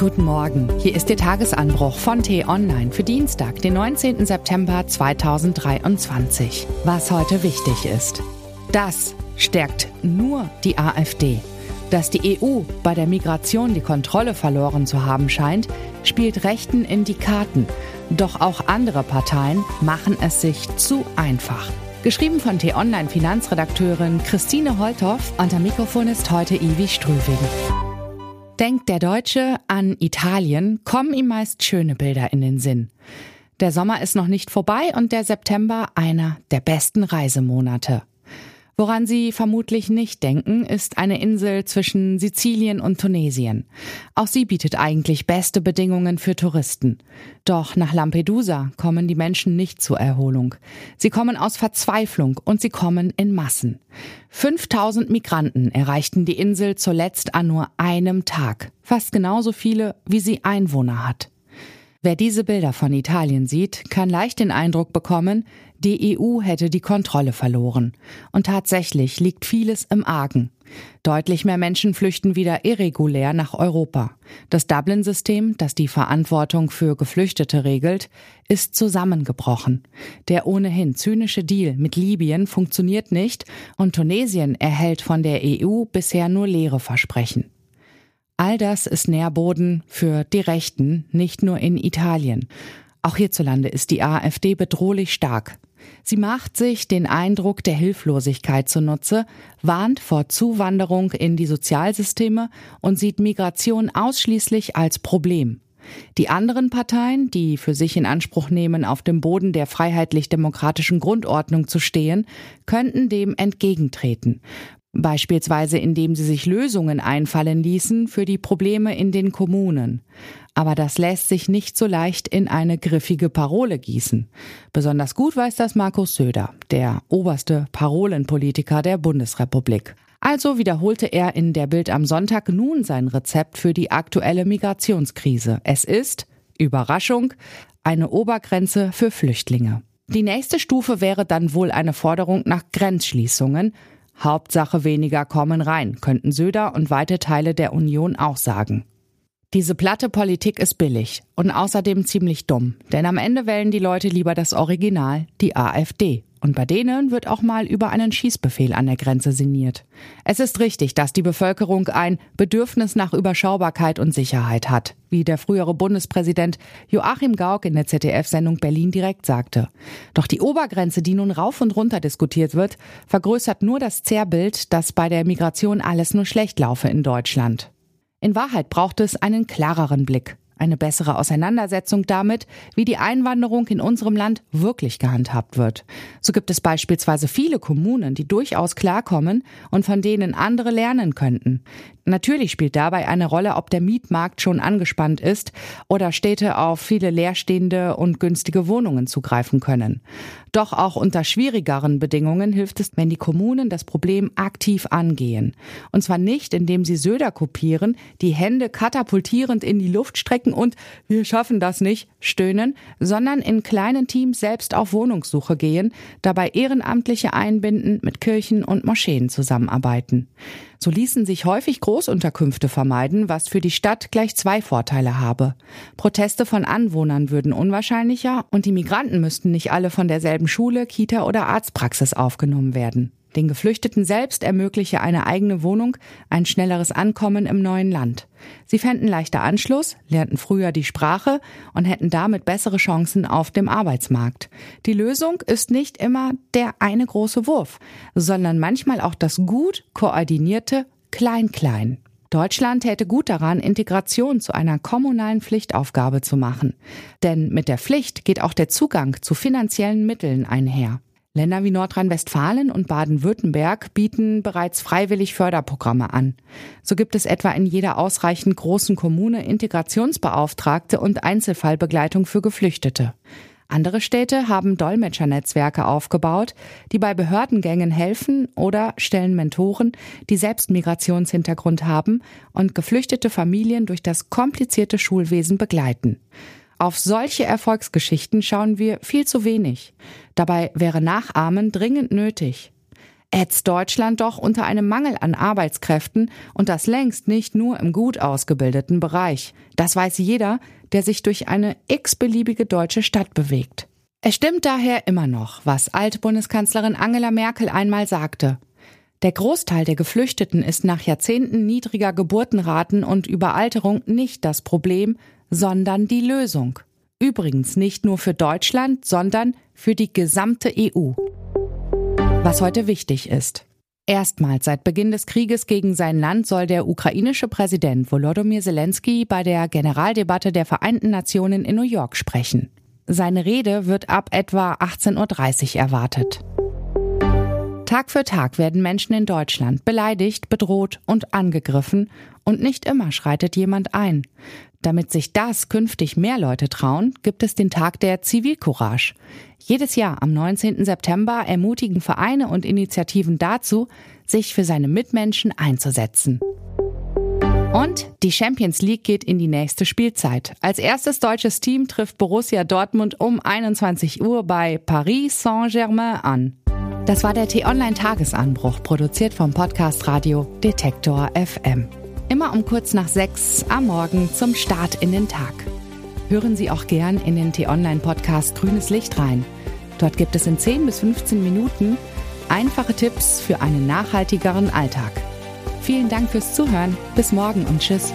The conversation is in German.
Guten Morgen, hier ist der Tagesanbruch von T-Online für Dienstag, den 19. September 2023. Was heute wichtig ist. Das stärkt nur die AfD. Dass die EU bei der Migration die Kontrolle verloren zu haben scheint, spielt Rechten in die Karten. Doch auch andere Parteien machen es sich zu einfach. Geschrieben von T-Online-Finanzredakteurin Christine Holthoff. Unter Mikrofon ist heute Ivi Strüving. Denkt der Deutsche an Italien, kommen ihm meist schöne Bilder in den Sinn. Der Sommer ist noch nicht vorbei und der September einer der besten Reisemonate. Woran Sie vermutlich nicht denken, ist eine Insel zwischen Sizilien und Tunesien. Auch sie bietet eigentlich beste Bedingungen für Touristen. Doch nach Lampedusa kommen die Menschen nicht zur Erholung. Sie kommen aus Verzweiflung und sie kommen in Massen. 5000 Migranten erreichten die Insel zuletzt an nur einem Tag. Fast genauso viele, wie sie Einwohner hat. Wer diese Bilder von Italien sieht, kann leicht den Eindruck bekommen, die EU hätte die Kontrolle verloren. Und tatsächlich liegt vieles im Argen. Deutlich mehr Menschen flüchten wieder irregulär nach Europa. Das Dublin-System, das die Verantwortung für Geflüchtete regelt, ist zusammengebrochen. Der ohnehin zynische Deal mit Libyen funktioniert nicht und Tunesien erhält von der EU bisher nur leere Versprechen. All das ist Nährboden für die Rechten, nicht nur in Italien. Auch hierzulande ist die AfD bedrohlich stark. Sie macht sich den Eindruck der Hilflosigkeit zunutze, warnt vor Zuwanderung in die Sozialsysteme und sieht Migration ausschließlich als Problem. Die anderen Parteien, die für sich in Anspruch nehmen, auf dem Boden der freiheitlich-demokratischen Grundordnung zu stehen, könnten dem entgegentreten beispielsweise indem sie sich Lösungen einfallen ließen für die Probleme in den Kommunen. Aber das lässt sich nicht so leicht in eine griffige Parole gießen. Besonders gut weiß das Markus Söder, der oberste Parolenpolitiker der Bundesrepublik. Also wiederholte er in der Bild am Sonntag nun sein Rezept für die aktuelle Migrationskrise. Es ist, Überraschung, eine Obergrenze für Flüchtlinge. Die nächste Stufe wäre dann wohl eine Forderung nach Grenzschließungen, Hauptsache weniger kommen rein, könnten Söder und weite Teile der Union auch sagen. Diese platte Politik ist billig und außerdem ziemlich dumm, denn am Ende wählen die Leute lieber das Original, die AfD. Und bei denen wird auch mal über einen Schießbefehl an der Grenze sinniert. Es ist richtig, dass die Bevölkerung ein Bedürfnis nach Überschaubarkeit und Sicherheit hat, wie der frühere Bundespräsident Joachim Gauck in der ZDF-Sendung Berlin direkt sagte. Doch die Obergrenze, die nun rauf und runter diskutiert wird, vergrößert nur das Zerrbild, dass bei der Migration alles nur schlecht laufe in Deutschland. In Wahrheit braucht es einen klareren Blick eine bessere Auseinandersetzung damit, wie die Einwanderung in unserem Land wirklich gehandhabt wird. So gibt es beispielsweise viele Kommunen, die durchaus klarkommen und von denen andere lernen könnten. Natürlich spielt dabei eine Rolle, ob der Mietmarkt schon angespannt ist oder Städte auf viele leerstehende und günstige Wohnungen zugreifen können. Doch auch unter schwierigeren Bedingungen hilft es, wenn die Kommunen das Problem aktiv angehen. Und zwar nicht, indem sie Söder kopieren, die Hände katapultierend in die Luft strecken und wir schaffen das nicht stöhnen, sondern in kleinen Teams selbst auf Wohnungssuche gehen, dabei Ehrenamtliche einbinden, mit Kirchen und Moscheen zusammenarbeiten. So ließen sich häufig Großunterkünfte vermeiden, was für die Stadt gleich zwei Vorteile habe. Proteste von Anwohnern würden unwahrscheinlicher und die Migranten müssten nicht alle von derselben Schule, Kita oder Arztpraxis aufgenommen werden. Den Geflüchteten selbst ermögliche eine eigene Wohnung ein schnelleres Ankommen im neuen Land. Sie fänden leichter Anschluss, lernten früher die Sprache und hätten damit bessere Chancen auf dem Arbeitsmarkt. Die Lösung ist nicht immer der eine große Wurf, sondern manchmal auch das gut koordinierte Klein-Klein. Deutschland täte gut daran, Integration zu einer kommunalen Pflichtaufgabe zu machen. Denn mit der Pflicht geht auch der Zugang zu finanziellen Mitteln einher. Länder wie Nordrhein-Westfalen und Baden-Württemberg bieten bereits freiwillig Förderprogramme an. So gibt es etwa in jeder ausreichend großen Kommune Integrationsbeauftragte und Einzelfallbegleitung für Geflüchtete. Andere Städte haben Dolmetschernetzwerke aufgebaut, die bei Behördengängen helfen oder stellen Mentoren, die selbst Migrationshintergrund haben und geflüchtete Familien durch das komplizierte Schulwesen begleiten. Auf solche Erfolgsgeschichten schauen wir viel zu wenig. Dabei wäre Nachahmen dringend nötig. ätzt Deutschland doch unter einem Mangel an Arbeitskräften und das längst nicht nur im gut ausgebildeten Bereich. Das weiß jeder, der sich durch eine x-beliebige deutsche Stadt bewegt. Es stimmt daher immer noch, was Altbundeskanzlerin Angela Merkel einmal sagte. Der Großteil der Geflüchteten ist nach Jahrzehnten niedriger Geburtenraten und Überalterung nicht das Problem, sondern die Lösung. Übrigens nicht nur für Deutschland, sondern für die gesamte EU. Was heute wichtig ist. Erstmals seit Beginn des Krieges gegen sein Land soll der ukrainische Präsident Volodymyr Zelensky bei der Generaldebatte der Vereinten Nationen in New York sprechen. Seine Rede wird ab etwa 18.30 Uhr erwartet. Tag für Tag werden Menschen in Deutschland beleidigt, bedroht und angegriffen und nicht immer schreitet jemand ein. Damit sich das künftig mehr Leute trauen, gibt es den Tag der Zivilcourage. Jedes Jahr am 19. September ermutigen Vereine und Initiativen dazu, sich für seine Mitmenschen einzusetzen. Und die Champions League geht in die nächste Spielzeit. Als erstes deutsches Team trifft Borussia Dortmund um 21 Uhr bei Paris Saint-Germain an. Das war der T-Online-Tagesanbruch, produziert vom Podcast Radio Detektor FM. Immer um kurz nach sechs am Morgen zum Start in den Tag. Hören Sie auch gern in den T-Online-Podcast Grünes Licht rein. Dort gibt es in 10 bis 15 Minuten einfache Tipps für einen nachhaltigeren Alltag. Vielen Dank fürs Zuhören. Bis morgen und tschüss.